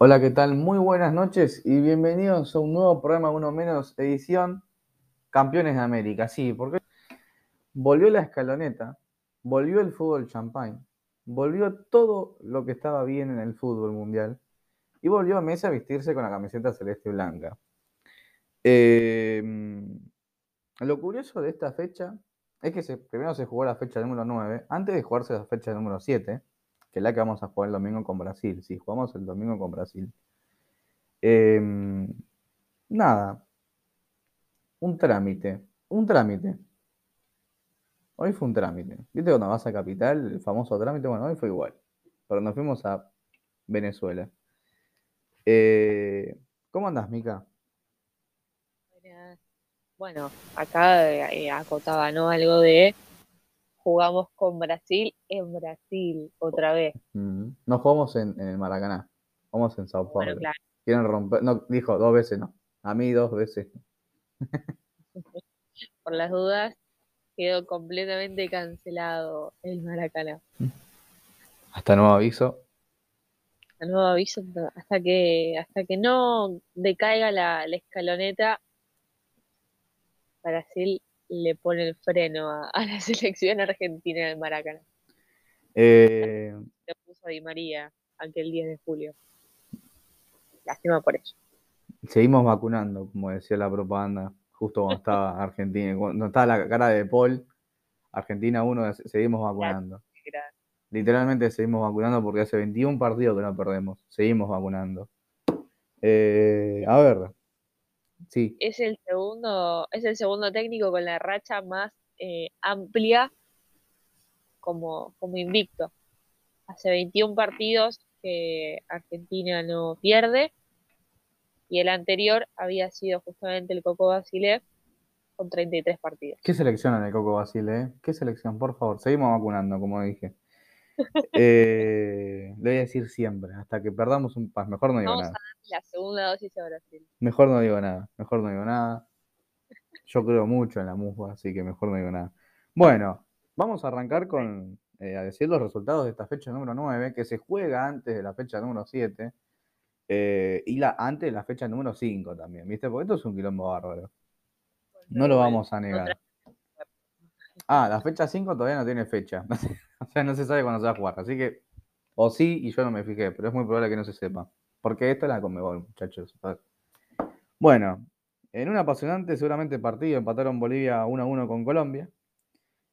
Hola, ¿qué tal? Muy buenas noches y bienvenidos a un nuevo programa Uno Menos, edición Campeones de América. Sí, porque volvió la escaloneta, volvió el fútbol champagne, volvió todo lo que estaba bien en el fútbol mundial y volvió a Messi a vestirse con la camiseta celeste y blanca. Eh, lo curioso de esta fecha es que primero se jugó la fecha número 9, antes de jugarse la fecha número 7 que es la que vamos a jugar el domingo con Brasil. Si jugamos el domingo con Brasil. Em, nada. Un trámite. Un trámite. Hoy fue un trámite. ¿Viste cuando vas a Capital, el famoso trámite? Bueno, hoy fue igual. Pero nos fuimos a Venezuela. Eh, ¿Cómo andas, Mica? Bueno, acá eh, acotaba, ¿no? Algo de jugamos con Brasil en Brasil otra vez. No jugamos en, el Maracaná, jugamos en Sao Paulo. Quieren romper, no, dijo dos veces no, a mí dos veces. Por las dudas, quedó completamente cancelado el Maracaná. Hasta nuevo aviso. Hasta nuevo aviso, hasta que, hasta que no decaiga la, la escaloneta, Brasil le pone el freno a, la selección argentina del Maracaná. Eh, le puso a Di María aquel 10 de julio. Lástima por eso. Seguimos vacunando, como decía la propaganda, justo cuando estaba Argentina, cuando estaba la cara de Paul, Argentina 1, seguimos vacunando. Literalmente seguimos vacunando porque hace 21 partidos que no perdemos. Seguimos vacunando. Eh, a ver, es el segundo, es el segundo técnico con la racha más eh, amplia como, como invicto. Hace 21 partidos que Argentina no pierde y el anterior había sido justamente el Coco Basile con 33 partidos. ¿Qué selección en el Coco Basile? ¿Qué selección? Por favor, seguimos vacunando, como dije. Eh, le voy a decir siempre, hasta que perdamos un pas. Mejor no digo nada. la segunda dosis a Brasil. Mejor no digo nada, mejor no digo nada. Yo creo mucho en la musga, así que mejor no digo nada. Bueno, vamos a arrancar con eh, a decir los resultados de esta fecha número 9, que se juega antes de la fecha número 7 eh, y la, antes de la fecha número 5 también, ¿viste? Porque esto es un quilombo bárbaro. No lo vamos a negar. Ah, la fecha 5 todavía no tiene fecha. o sea, no se sabe cuándo se va a jugar. Así que, o sí, y yo no me fijé, pero es muy probable que no se sepa. Porque esto es la Conmebol, muchachos. Bueno, en un apasionante, seguramente partido, empataron Bolivia 1 1 con Colombia.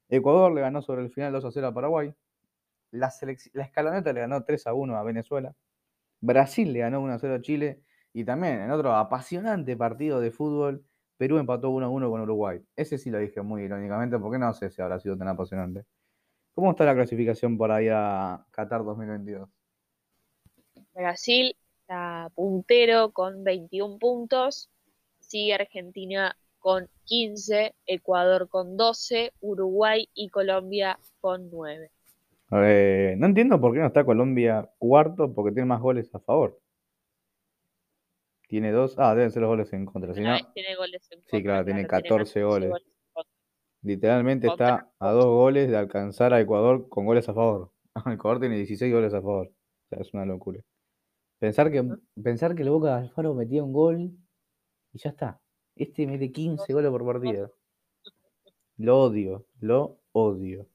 Ecuador le ganó sobre el final 2 0 a Paraguay. La, la escaloneta le ganó 3 1 a Venezuela. Brasil le ganó 1 0 a Chile. Y también en otro apasionante partido de fútbol, Perú empató 1-1 con Uruguay. Ese sí lo dije muy irónicamente porque no sé si habrá sido tan apasionante. ¿Cómo está la clasificación por ahí a Qatar 2022? Brasil está puntero con 21 puntos, sigue Argentina con 15, Ecuador con 12, Uruguay y Colombia con 9. no entiendo por qué no está Colombia cuarto, porque tiene más goles a favor. Tiene dos. Ah, deben ser los goles en contra. tiene goles en contra. Sí, claro, tiene 14, goles. Literalmente está a dos goles de alcanzar a Ecuador con goles a favor. Ecuador tiene 16 goles a favor. O sea, es una locura. Pensar que, pensar que el Boca de Alfaro metía un gol y ya está. Este mete 15 goles por partida. Lo odio, lo odio.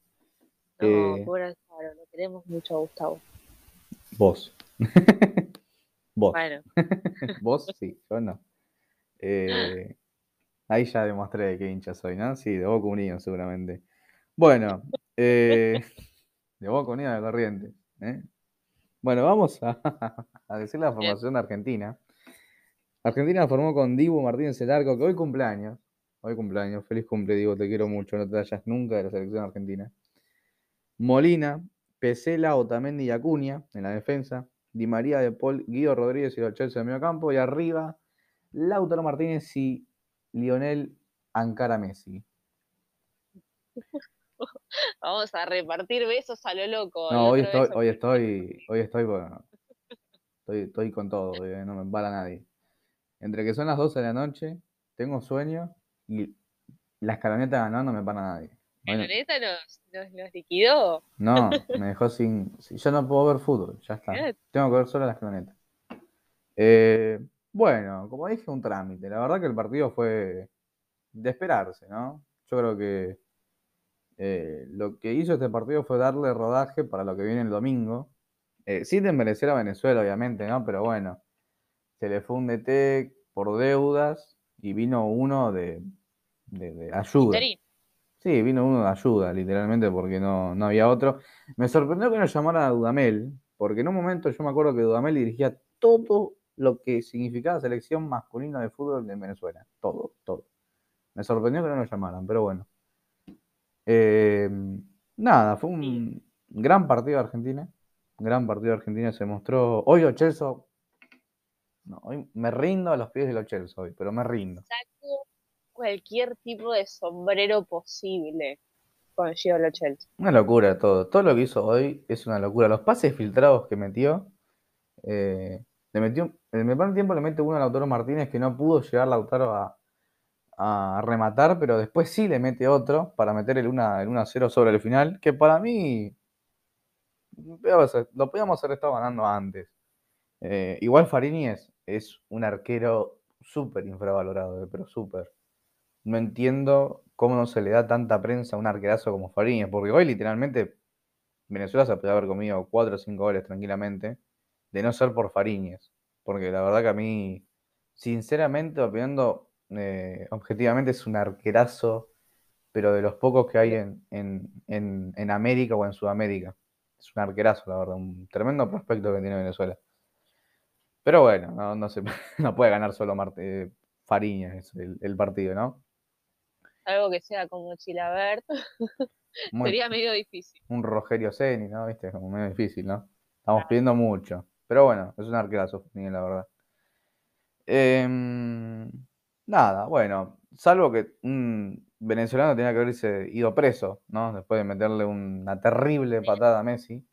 No, eh, por Alfaro, lo queremos mucho a Gustavo. Vos. Vos. Bueno. Vos sí, yo no. Eh, ahí ya demostré de qué hincha soy, ¿no? Sí, de Boca Unido seguramente. Bueno, eh, de Boca Unido de Corriente. ¿eh? Bueno, vamos a, decir la formación de Argentina. Argentina formó con Dibu Martínez el arco, que hoy cumpleaños. Hoy cumpleaños. Feliz cumple, Dibu, te quiero mucho. No te vayas nunca de la selección argentina. Molina, Pesela, Otamendi y Acuña en la defensa. Di María de Paul, Guido Rodríguez y los Chelsea de medio campo. Y arriba, Lautaro Martínez y Lionel Ancara Messi. Vamos a repartir besos a lo loco. No, hoy estoy, hoy estoy, hoy estoy, bueno, estoy, estoy con todo, eh, no me para nadie. Entre que son las 12 de la noche, tengo sueño y la escaloneta no, no me para nadie. ¿La nos, nos, liquidó? No, me dejó sin, Yo no puedo ver fútbol, ya está. Tengo que ver solo la escaloneta. Eh, bueno, como dije, un trámite. La verdad que el partido fue de esperarse, ¿no? Yo creo que eh, lo que hizo este partido fue darle rodaje para lo que viene el domingo. Eh, sin desmerecer a Venezuela, obviamente, ¿no? Pero bueno, se le fue un DT por deudas y vino uno de, ayuda. Sí, vino uno de ayuda, literalmente, porque no, no había otro. Me sorprendió que no llamaran a Dudamel, porque en un momento yo me acuerdo que Dudamel dirigía todo lo que significaba selección masculina de fútbol de Venezuela. Todo, todo. Me sorprendió que no lo llamaran, pero bueno. Eh, nada, fue un gran partido de Argentina. Gran partido de Argentina se mostró. Hoy los. No, hoy me rindo a los pies de los Chelsea hoy, pero me rindo. Saco cualquier tipo de sombrero posible con Gio los Chelsea. Una locura todo. Todo lo que hizo hoy es una locura. Los pases filtrados que metió. Eh, le metió. En el primer tiempo le mete uno a Lautaro Martínez que no pudo llegar Lautaro a, a rematar, pero después sí le mete otro para meter el 1-0 sobre el final, que para mí lo podíamos haber estado ganando antes. Eh, igual Fariñez es un arquero súper infravalorado, eh, pero súper. No entiendo cómo no se le da tanta prensa a un arquerazo como Fariñez, porque hoy literalmente Venezuela se puede haber comido 4 o 5 goles tranquilamente, de no ser por Fariñez. Porque la verdad que a mí, sinceramente, opinando eh, objetivamente es un arquerazo, pero de los pocos que hay en, América o en Sudamérica. Es un arquerazo, la verdad, un tremendo prospecto que tiene Venezuela. Pero bueno, no, no, se, no puede ganar solo Marte, Fariña es el, partido, ¿no? Algo que sea como Chilabert sería medio difícil. Un Rogerio Ceni, ¿no? Viste, como medio difícil, ¿no? Estamos pidiendo mucho. Pero bueno, es un arquerazo, la verdad. Eh, Nada, bueno, salvo que un venezolano tenía que haberse ido preso, ¿no? Después de meterle una terrible patada a Messi.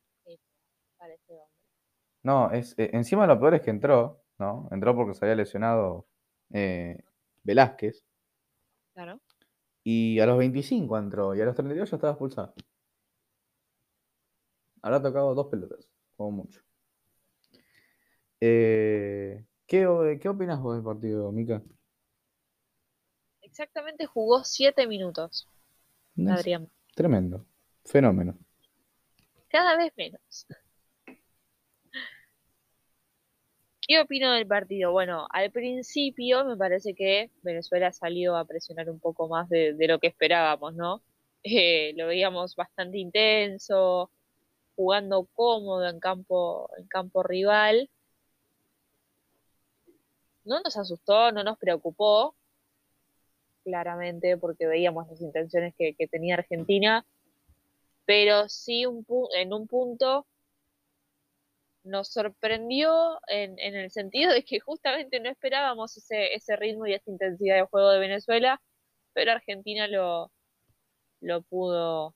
No, es, eh, encima lo peor es que entró, ¿no? Entró porque se había lesionado eh, Velázquez. Claro. Y a los 25 entró, y a los 32 ya estaba expulsado. Habrá tocado dos pelotas, como mucho. Eh, ¿qué, ¿Qué opinas vos del partido, Mica? Exactamente jugó siete minutos. Adrián. Tremendo. Fenómeno. Cada vez menos. ¿Qué opino del partido? Bueno, al principio me parece que Venezuela salió a presionar un poco más de, lo que esperábamos, ¿no? Eh, lo veíamos bastante intenso, jugando cómodo en campo, en campo rival. No nos asustó, no nos preocupó, claramente porque veíamos las intenciones que, tenía Argentina, pero sí en un punto nos sorprendió en, el sentido de que justamente no esperábamos ese, ritmo y esa intensidad de juego de Venezuela, pero Argentina lo, lo pudo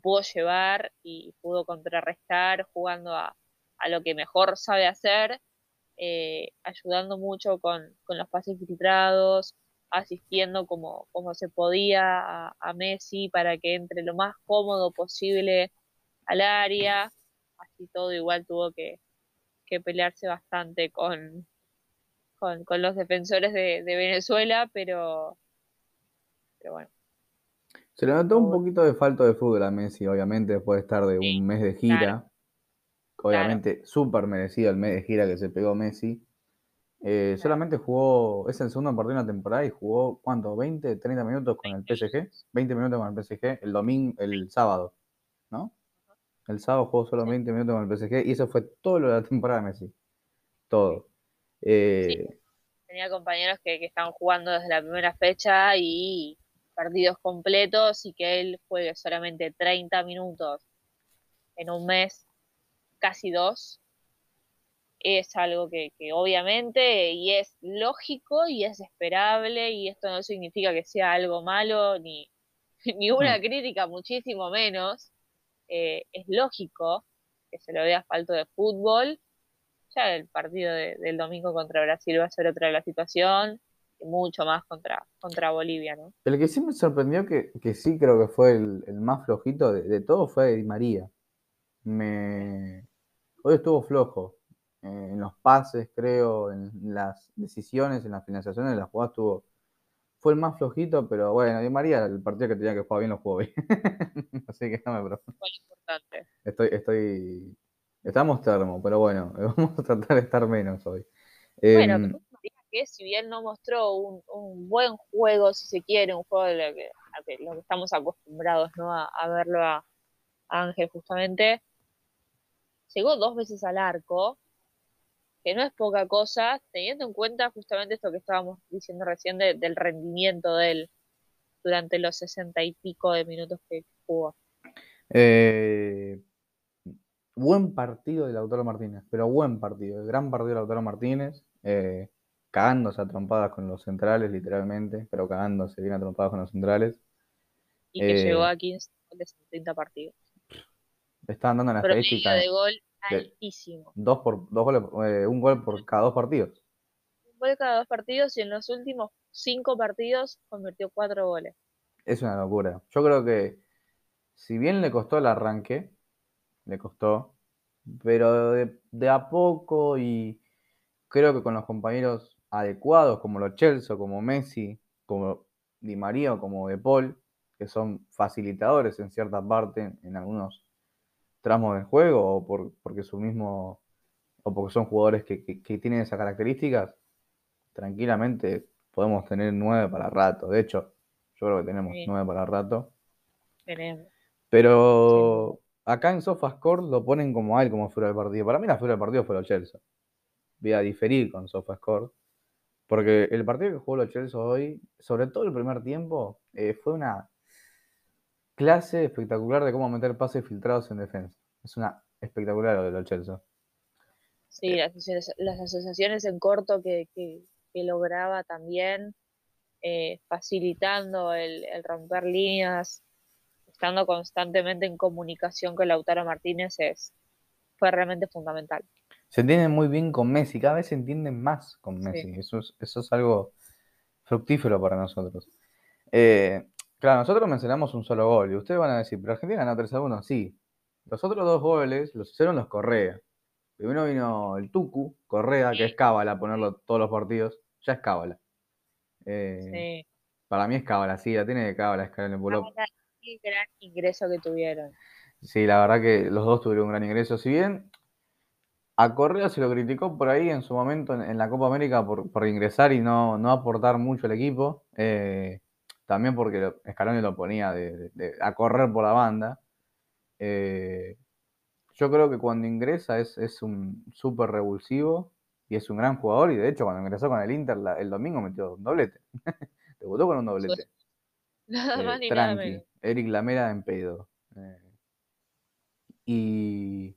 pudo llevar y pudo contrarrestar jugando a, lo que mejor sabe hacer, eh, ayudando mucho con, con, los pases filtrados, asistiendo como, como se podía a, Messi para que entre lo más cómodo posible al área. Así todo igual tuvo que, pelearse bastante con, con, los defensores de, Venezuela, pero, pero bueno. Se le notó un poquito de falta de fútbol a Messi, obviamente, después de estar de un mes de gira. Obviamente, súper merecido el mes de gira que se pegó Messi. Eh, solamente jugó, es el segundo partido de una temporada y jugó, ¿cuánto? ¿20, 30 minutos con el PSG? 20 minutos con el PSG el domingo, el sábado, ¿no? El sábado jugó solo 20 minutos con el PSG y eso fue todo lo de la temporada de Messi. Todo. Eh, Tenía compañeros que, que estaban jugando desde la primera fecha y partidos completos y que él juegue solamente 30 minutos en un mes, casi dos, es algo que, obviamente y es lógico y es esperable y esto no significa que sea algo malo ni, ni una mm. crítica, muchísimo menos. Eh, es lógico que se lo vea falto de fútbol. Ya el partido del domingo contra Brasil va a ser otra la situación, y mucho más contra, contra Bolivia, ¿no? El que sí me sorprendió, que, que sí creo que fue el, más flojito de, de todo, fue Di María. Me... Hoy estuvo flojo, eh, en los pases, creo, en las decisiones, en las financiaciones de las jugadas tuvo fue el más flojito, pero bueno, Di María, el partido que tenía que jugar bien lo jugó bien. Así que no me preocupo. importante. Estoy, estoy. Estamos termo, pero bueno, vamos a tratar de estar menos hoy. Bueno, em, que si bien no mostró un, buen juego, si se quiere, un juego de lo que, lo que estamos acostumbrados ¿no? a, verlo a, Ángel justamente, llegó dos veces al arco, que no es poca cosa, teniendo en cuenta justamente esto que estábamos diciendo recién del rendimiento de él durante los sesenta y pico de minutos que jugó. Eh, buen partido de Lautaro Martínez, pero buen partido, gran partido de Lautaro Martínez, eh, cagándose a trompadas con los centrales, literalmente, pero cagándose bien a trompadas con los centrales. Y que llegó a 15 de 30 partidos. Estaban dando la estadística. de gol altísimo. Dos por, dos goles, eh, un gol por cada dos partidos. Un gol cada dos partidos y en los últimos cinco partidos convirtió cuatro goles. Es una locura. Yo creo que si bien le costó el arranque, le costó, pero de, a poco y creo que con los compañeros adecuados como los Chelsea, como Messi, como Di María o como De Paul, que son facilitadores en cierta parte en algunos tramos del juego o por, porque su mismo o porque son jugadores que, tienen esas características, tranquilamente podemos tener nueve para rato. De hecho, yo creo que tenemos nueve para rato. Tenemos. Pero acá en SofaScore lo ponen como a él como fuera del partido. Para mí la fuera del partido fue los Chelsea. Voy a diferir con SofaScore. Porque el partido que jugó los Chelsea hoy, sobre todo el primer tiempo, eh, fue una clase espectacular de cómo meter pases filtrados en defensa. Es una espectacular lo de los Chelsea. Sí, las, asociaciones en corto que, lograba también, eh, facilitando el, romper líneas, estando constantemente en comunicación con Lautaro Martínez, es, fue realmente fundamental. Se entienden muy bien con Messi, cada vez se entienden más con Messi. Eso, es, eso es algo fructífero para nosotros. Eh, Claro, nosotros mencionamos un solo gol y ustedes van a decir, pero Argentina ganó 3 a 1. Sí, los otros dos goles los hicieron los Correa. Primero vino el Tucu, Correa, que es cábala ponerlo todos los partidos. Ya es cábala. Eh, sí. Para mí es cábala, sí, la tiene de cábala Escalón Qué gran ingreso que tuvieron. Sí, la verdad que los dos tuvieron un gran ingreso. Si bien a Correa se lo criticó por ahí en su momento en, la Copa América por, por ingresar y no, no, aportar mucho al equipo. Eh, también porque Scaloni lo ponía a correr por la banda. Eh, yo creo que cuando ingresa es, un súper revulsivo y es un gran jugador. Y de hecho, cuando ingresó con el Inter el domingo metió un doblete. Debutó con un doblete. Nada eh, más ni tranqui. Eric Lamera en pedo. Eh, y,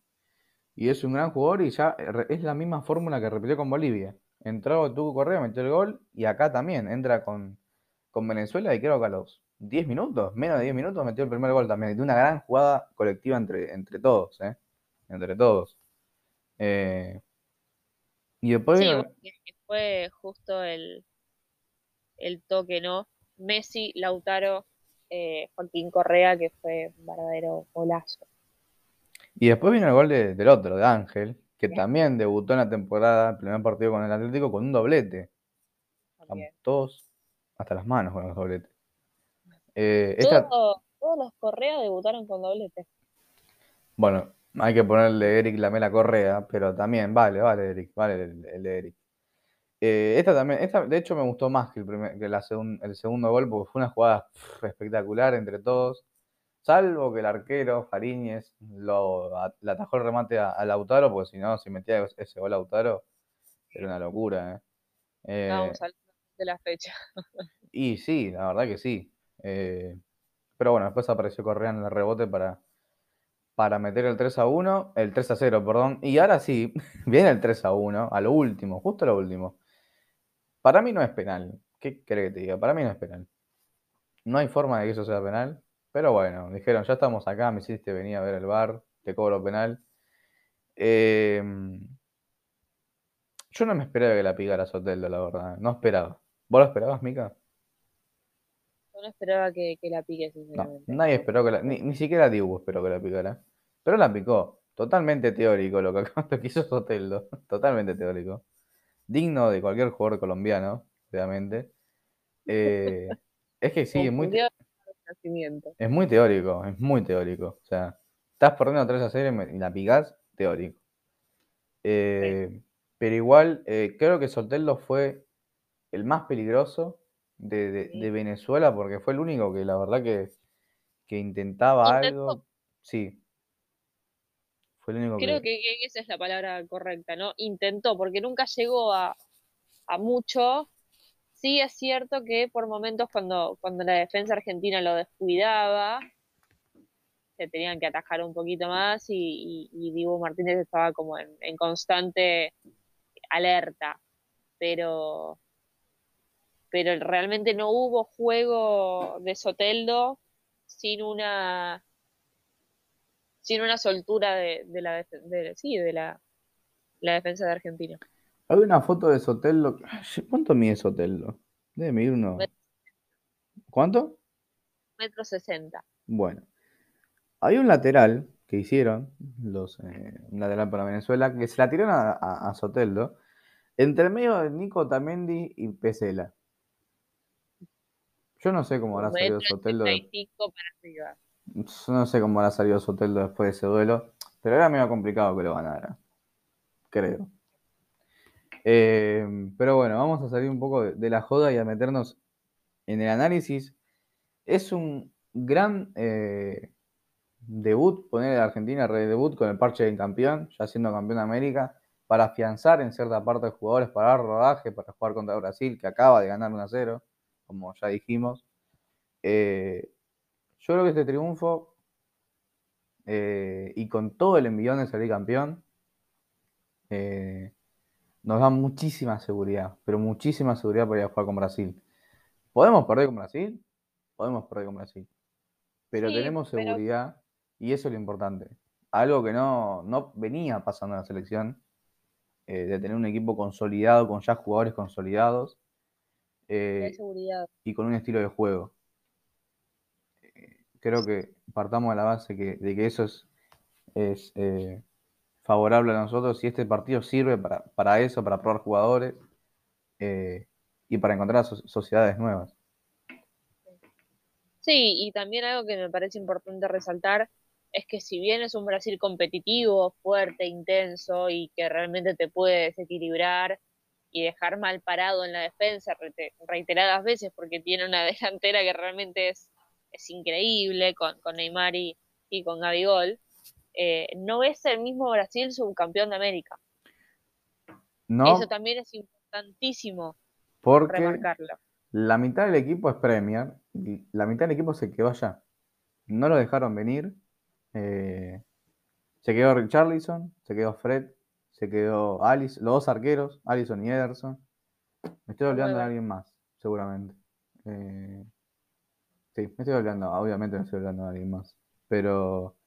y, es un gran jugador y ya es la misma fórmula que repitió con Bolivia. Entró Tuco Correa, metió el gol y acá también entra con con Venezuela y creo que a los 10 minutos, menos de 10 minutos, metió el primer gol también. De una gran jugada colectiva entre, entre todos, ¿eh? Entre todos. Eh, y después... Sí, fue justo el, el toque, ¿no? Messi, Lautaro, eh, Joaquín Correa, que fue un verdadero golazo. Y después vino el gol del otro, de Ángel, que también debutó en la temporada, el primer partido con el Atlético, con un doblete. todos hasta las manos con los dobletes. Eh, todos los Correa debutaron con doblete. Bueno, hay que ponerle Eric Lamela Correa, pero también vale, vale, Eric, vale el, de Eric. Eh, esta también, esta de hecho me gustó más que el, primer, que la el segundo gol porque fue una jugada espectacular entre todos. Salvo que el arquero, Fariñez, lo, le atajó el remate a, Lautaro, porque si no, si metía ese gol a Lautaro, era una locura. ¿eh? Al de la fecha. y sí, la verdad que sí. Eh, pero bueno, después apareció Correa en el rebote para, para meter el 3 a 1, el 3 a 0, perdón. Y ahora sí, viene el 3 a 1, a lo último, justo a lo último. Para mí no es penal. ¿Qué crees que te diga? Para mí no es penal. No hay forma de que eso sea penal. Pero bueno, dijeron, ya estamos acá, me hiciste venir a ver el bar, te cobro penal. Eh, yo no me esperaba que la pigara Soteldo, la verdad. No esperaba. ¿Vos lo esperabas, Mica? Yo no esperaba que, la pique, sinceramente. nadie esperó que la. Ni, siquiera Dibu esperó que la picara. Pero la picó. totalmente teórico lo que, lo que hizo Soteldo, totalmente teórico. Digno de cualquier jugador colombiano, obviamente. Eh, es que sí, es muy, es muy teórico, es muy teórico. O sea, estás perdiendo 3 a 0 y la picás, teórico. Eh, pero igual, eh, creo que Soteldo fue el más peligroso de, Venezuela porque fue el único que la verdad que, intentaba algo. Sí. Fue el único Creo que... esa es la palabra correcta, ¿no? Intentó, porque nunca llegó a, a mucho. Sí es cierto que por momentos cuando, cuando la defensa argentina lo descuidaba, se tenían que atajar un poquito más y, Diego Martínez estaba como en, constante alerta, pero, pero realmente no hubo juego de Soteldo sin una sin una soltura de, la de, sí, de la, defensa de Argentina. Hay una foto de Soteldo. ¿Cuánto mide Soteldo? Debe medir uno. ¿Cuánto? Metro sesenta. Bueno, hay un lateral que hicieron, los, eh, un lateral para Venezuela, que se la tiraron a, Soteldo, entre medio de Nico Tamendi y Pesela. Yo no sé cómo habrá salido Soteldo. No sé cómo habrá salido Soteldo después de ese duelo, pero era medio complicado que lo ganara. Creo. Eh, pero bueno, vamos a salir un poco de, la joda y a meternos en el análisis. Es un gran eh, debut, poner a Argentina debut con el parche de campeón, ya siendo campeón de América, para afianzar en cierta parte de jugadores, para dar rodaje, para jugar contra Brasil, que acaba de ganar 1 a 0, como ya dijimos. Eh, yo creo que este triunfo, eh, y con todo el envión de salir campeón, eh, nos da muchísima seguridad, pero muchísima seguridad para ir a jugar con Brasil. ¿Podemos perder con Brasil? Podemos perder con Brasil. Pero tenemos seguridad y eso es lo importante. Algo que no, no venía pasando en la selección, eh, de tener un equipo consolidado, con ya jugadores consolidados. Eh, y con un estilo de juego. Eh, creo que partamos de la base que, de que eso es, es favorable a nosotros y este partido sirve para, para eso, para probar jugadores y para encontrar sociedades nuevas. Sí, y también algo que me parece importante resaltar es que si bien es un Brasil competitivo, fuerte, intenso y que realmente te puede desequilibrar y dejar mal parado en la defensa reiteradas veces porque tiene una delantera que realmente es, es increíble con, con Neymar y, con Gabigol, eh, no es el mismo Brasil subcampeón de América. No. Eso también es importantísimo porque remarcarlo. La mitad del equipo es Premier y la mitad del equipo se quedó allá. No lo dejaron venir eh, se quedó Richarlison, se quedó Fred, se quedó Alice, los dos arqueros, Allison y Ederson. Me estoy olvidando de alguien más, seguramente. Eh, sí, me estoy olvidando, obviamente me estoy olvidando de alguien más. Pero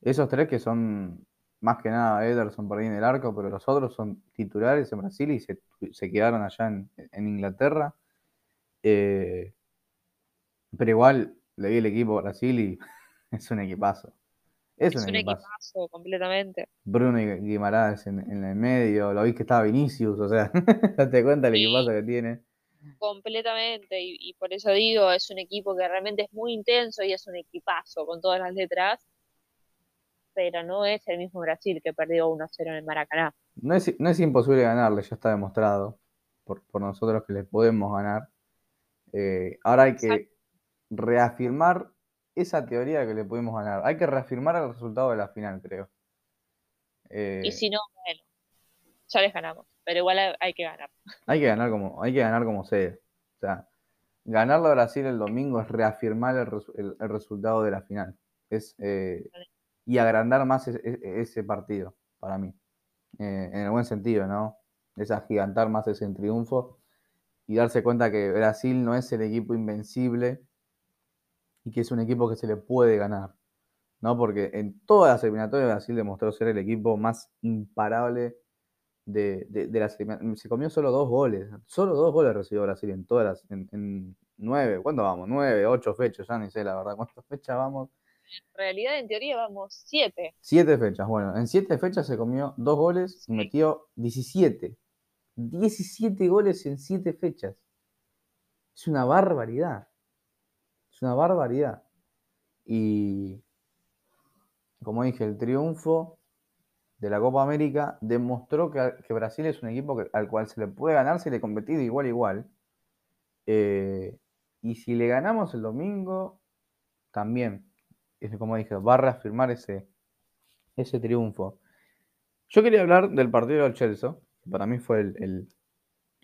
esos tres que son más que nada Ederson por ahí en el arco, pero los otros son titulares en Brasil y se, quedaron allá en, Inglaterra. Eh, pero igual le vi el equipo Brasil y es un equipazo. Es, un, equipazo. completamente. Bruno y Guimaraes en, el medio, lo vi que estaba Vinicius, o sea, date cuenta el equipazo que tiene. Completamente, y, por eso digo, es un equipo que realmente es muy intenso y es un equipazo con todas las letras, pero no es el mismo Brasil que perdió 1-0 en el Maracaná. No es, no es imposible ganarle, ya está demostrado por, por nosotros que le podemos ganar. Eh, ahora hay que reafirmar esa teoría que le pudimos ganar. Hay que reafirmar el resultado de la final, creo. y eh, si no, bueno, ya les ganamos, pero igual hay, que ganar. Hay que ganar como, hay que ganar como sea. O sea, ganarlo a Brasil el domingo es reafirmar el, resultado de la final. Es, eh, y agrandar más ese, partido, para mí. Eh, en el buen sentido, ¿no? Es agigantar más ese triunfo y darse cuenta que Brasil no es el equipo invencible y que es un equipo que se le puede ganar. ¿no? Porque en todas las eliminatorias Brasil demostró ser el equipo más imparable de, de, las eliminatorias. Se comió solo dos goles. Solo dos goles recibió Brasil en todas las. En, nueve. ¿Cuándo vamos? Nueve, ocho fechas, ya ni sé la verdad. ¿Cuántas fechas vamos? en realidad, en teoría, vamos siete. Siete fechas. Bueno, en siete fechas se comió dos goles y metió 17. 17 goles en siete fechas. Es una barbaridad. Es una barbaridad. Y como dije, el triunfo de la Copa América demostró que, Brasil es un equipo al cual se le puede ganar si le competido igual a igual. Eh, y si le ganamos el domingo, también, como dije, va a reafirmar ese, ese triunfo. Yo quería hablar del partido del Chelsea, que para mí fue el,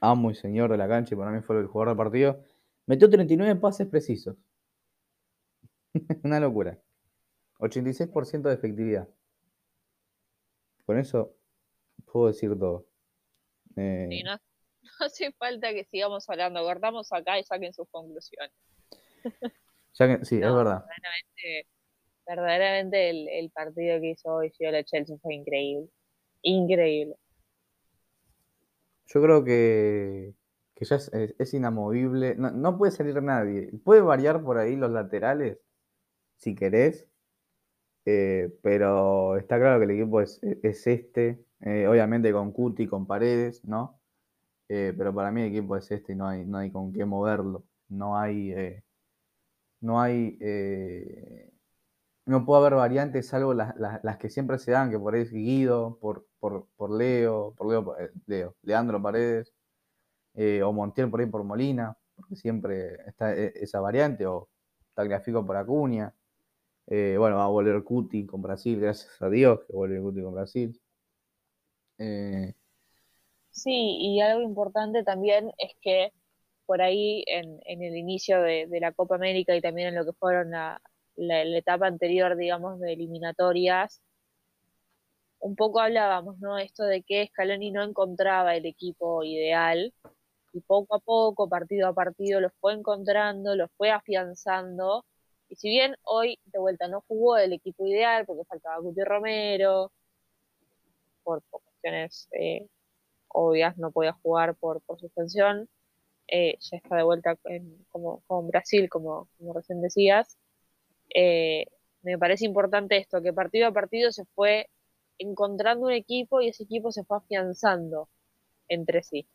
amo y señor de la cancha y para mí fue el jugador del partido. Metió 39 pases precisos. Una locura. 86% de efectividad. Con eso puedo decir todo. Eh, no, hace falta que sigamos hablando. Guardamos acá y saquen sus conclusiones. sí, es verdad. Verdaderamente, el, partido que hizo hoy la Chelsea fue increíble. Increíble. Yo creo que, ya es, inamovible. No, no, puede salir nadie. Puede variar por ahí los laterales, si querés. Eh, pero está claro que el equipo es, este. Eh, obviamente con Cuti, con Paredes, ¿no? Eh, pero para mí el equipo es este y no hay, no hay con qué moverlo. No hay. no hay. no puede haber variantes salvo las, las, que siempre se dan, que por ahí es Guido, por, por, por Leo, por Leo, Leo, Leandro Paredes, o Montiel por ahí por Molina, porque siempre está esa variante, o Tagliafico por Acuña. Eh, bueno, va a volver Cuti con Brasil, gracias a Dios que vuelve Cuti con Brasil. Eh, sí, y algo importante también es que por ahí en, el inicio de, la Copa América y también en lo que fueron la, etapa anterior, digamos, de eliminatorias, un poco hablábamos, ¿no? Esto de que Scaloni no encontraba el equipo ideal y poco a poco, partido a partido, lo fue encontrando, lo fue afianzando y si bien hoy de vuelta no jugó el equipo ideal porque faltaba Guti Romero, por, cuestiones eh, obvias no podía jugar por, suspensión, eh, ya está de vuelta como, con Brasil, como, como recién decías. Eh, me parece importante esto, que partido a partido se fue encontrando un equipo y ese equipo se fue afianzando entre sí.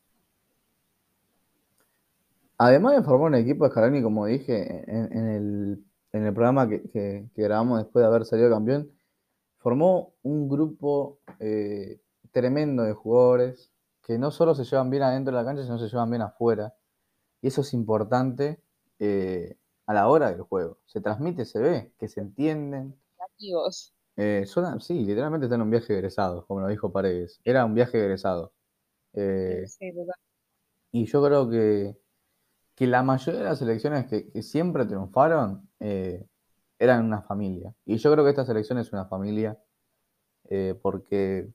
Además de formar un equipo, Scaloni, como dije en el en el programa que, grabamos después de haber salido campeón, formó un grupo eh, tremendo de jugadores que no solo se llevan bien adentro de la cancha, sino se llevan bien afuera. Y eso es importante eh, a la hora del juego. Se transmite, se ve, que se entienden. Amigos. Eh, sí, literalmente están en un viaje egresado, como lo dijo Paredes. Era un viaje egresado. y yo creo que que la mayoría de las elecciones que, siempre triunfaron eh, eran una familia. Y yo creo que esta selección es una familia eh, porque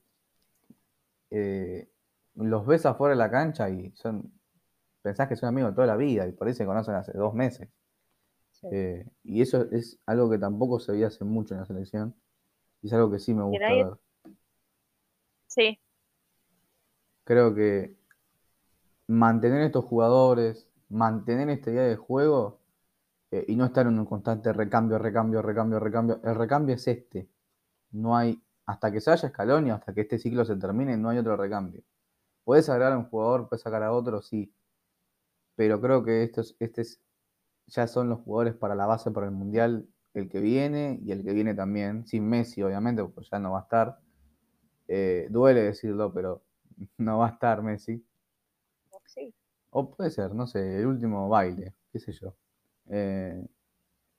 eh, los ves afuera de la cancha y son pensás que son amigos de toda la vida y por ahí se conocen hace dos meses. y eso es algo que tampoco se veía hace mucho en la selección. Y es algo que sí me gusta ver. Sí. Creo que mantener estos jugadores, mantener esta idea de juego eh, y no estar en un constante recambio, recambio, recambio, recambio. El recambio es este. No hay, hasta que se haya escalón y hasta que este ciclo se termine, no hay otro recambio. Puedes agregar a un jugador, puedes sacar a otro, sí. Pero creo que estos, este ya son los jugadores para la base para el Mundial, el que viene y el que viene también, sin Messi obviamente, porque ya no va a estar. Eh, duele decirlo, pero no va a estar Messi. Sí. O puede ser, no sé, el último baile, qué sé yo. Eh,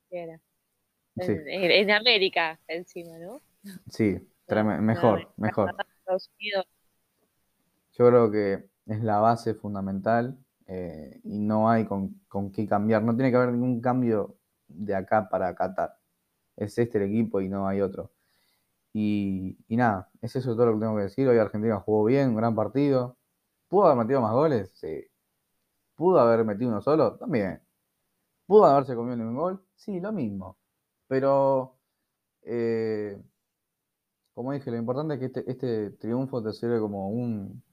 era? En, América, encima, ¿no? Sí, mejor, mejor. Yo creo que es la base fundamental eh, y no hay con, qué cambiar. No tiene que haber ningún cambio de acá para Qatar. Es este el equipo y no hay otro. Y, y, nada, es eso todo lo que tengo que decir. Hoy Argentina jugó bien, un gran partido. ¿Pudo haber metido más goles? Sí. ¿Pudo haber metido uno solo? También. ¿Pudo haberse comido un gol? Sí, lo mismo. Pero, eh, como dije, lo importante es que este, este triunfo te sirve como un,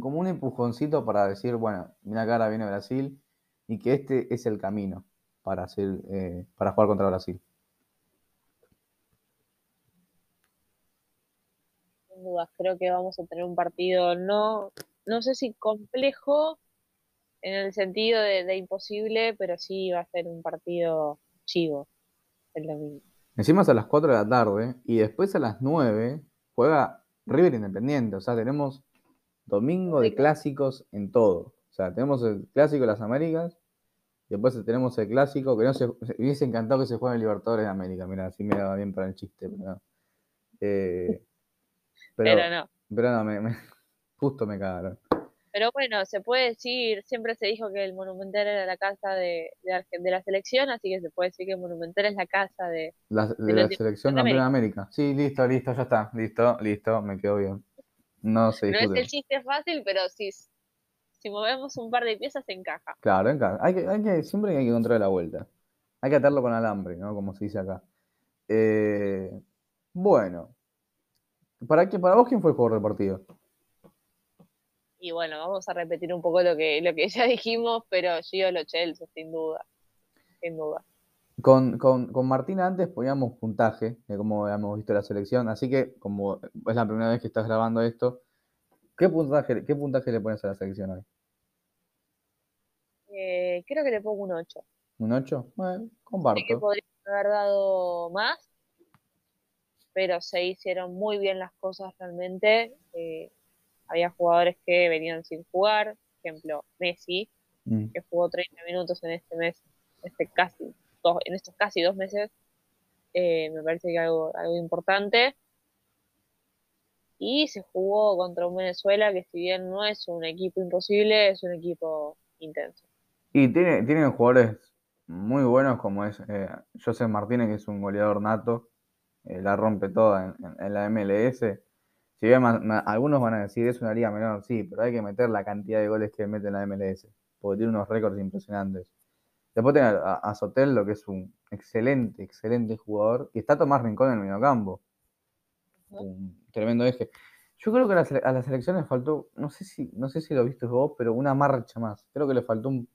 como un empujoncito para decir, bueno, mira cara, viene Brasil y que este es el camino para, hacer, eh, para jugar contra Brasil. Sin dudas, creo que vamos a tener un partido no, no sé si complejo, en el sentido de, imposible, pero sí va a ser un partido chivo el domingo. Encima a las 4 de la tarde y después a las 9 juega River Independiente. O sea, tenemos domingo de clásicos en todo. O sea, tenemos el clásico de las Américas Después tenemos el clásico, que no se, hubiese encantado que se juegue en Libertadores de América, mira, así me daba bien para el chiste, pero eh, pero, no. Pero no, me, justo me cagaron. Pero bueno, se puede decir, siempre se dijo que el Monumental era la casa de, de, la selección, así que se puede decir que el Monumental es la casa de, la, de la selección campeona de América. Sí, listo, listo, ya está, listo, listo, me quedó bien. No se No es el chiste fácil, pero sí, si movemos un par de piezas encaja. Claro, encaja. Hay que, hay que, siempre hay que encontrar la vuelta. Hay que atarlo con alambre, ¿no? Como se dice acá. Eh, bueno. ¿Para, qué, ¿Para vos quién fue el jugador del partido? Y bueno, vamos a repetir un poco lo que, lo que ya dijimos, pero Gio Lo Chelsea, sin duda. Sin duda. Con, con, con, Martina antes poníamos puntaje de cómo habíamos visto la selección, así que como es la primera vez que estás grabando esto, ¿Qué puntaje, qué puntaje le pones a la selección hoy? Eh, creo que le pongo un 8. ¿Un 8? Bueno, comparto. que podría haber dado más, pero se hicieron muy bien las cosas realmente. Eh, había jugadores que venían sin jugar, por ejemplo, Messi, mm. que jugó 30 minutos en este mes, este casi, en estos casi dos meses. Eh, me parece que algo, algo importante y se jugó contra un Venezuela que si bien no es un equipo imposible, es un equipo intenso. Y tiene, tienen jugadores muy buenos como es eh, José Martínez, que es un goleador nato, eh, la rompe toda en, la MLS. Si bien algunos van a decir es una liga menor, sí, pero hay que meter la cantidad de goles que mete en la MLS, porque tiene unos récords impresionantes. Después tiene a, Sotel, lo que es un excelente, excelente jugador, y está Tomás Rincón en el mediocampo un tremendo eje. Yo creo que a la, selección le faltó, no sé si, no sé si lo viste vos, pero una marcha más. Creo que le faltó un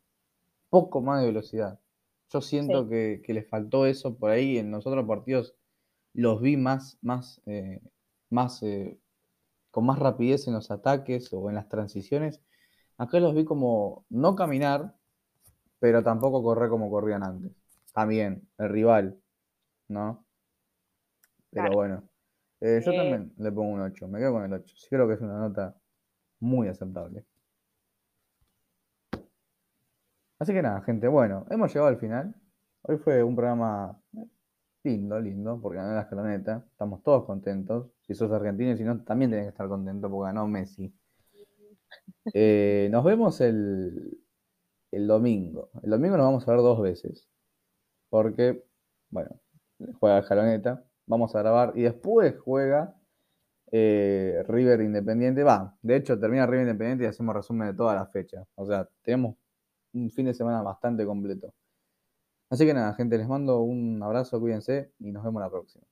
poco más de velocidad. Yo siento que, le faltó eso por ahí. En los otros partidos los vi más, más, eh, más eh, con más rapidez en los ataques o en las transiciones. Acá los vi como no caminar, pero tampoco correr como corrían antes. También, el rival, ¿no? Pero bueno. Eh, yo también le pongo un 8, me quedo con el 8. Sí creo que es una nota muy aceptable. Así que nada, gente, bueno, hemos llegado al final. Hoy fue un programa lindo, lindo, porque ganó la escaloneta. Estamos todos contentos. Si sos argentino y si no, también tenés que estar contento porque ganó Messi. Eh, nos vemos el, domingo. El domingo nos vamos a ver dos veces. Porque, bueno, juega escaloneta vamos a grabar. Y después juega eh, River Independiente. Va, de hecho termina River Independiente y hacemos resumen de toda la fecha. O sea, tenemos un fin de semana bastante completo. Así que nada, gente, les mando un abrazo, cuídense y nos vemos la próxima.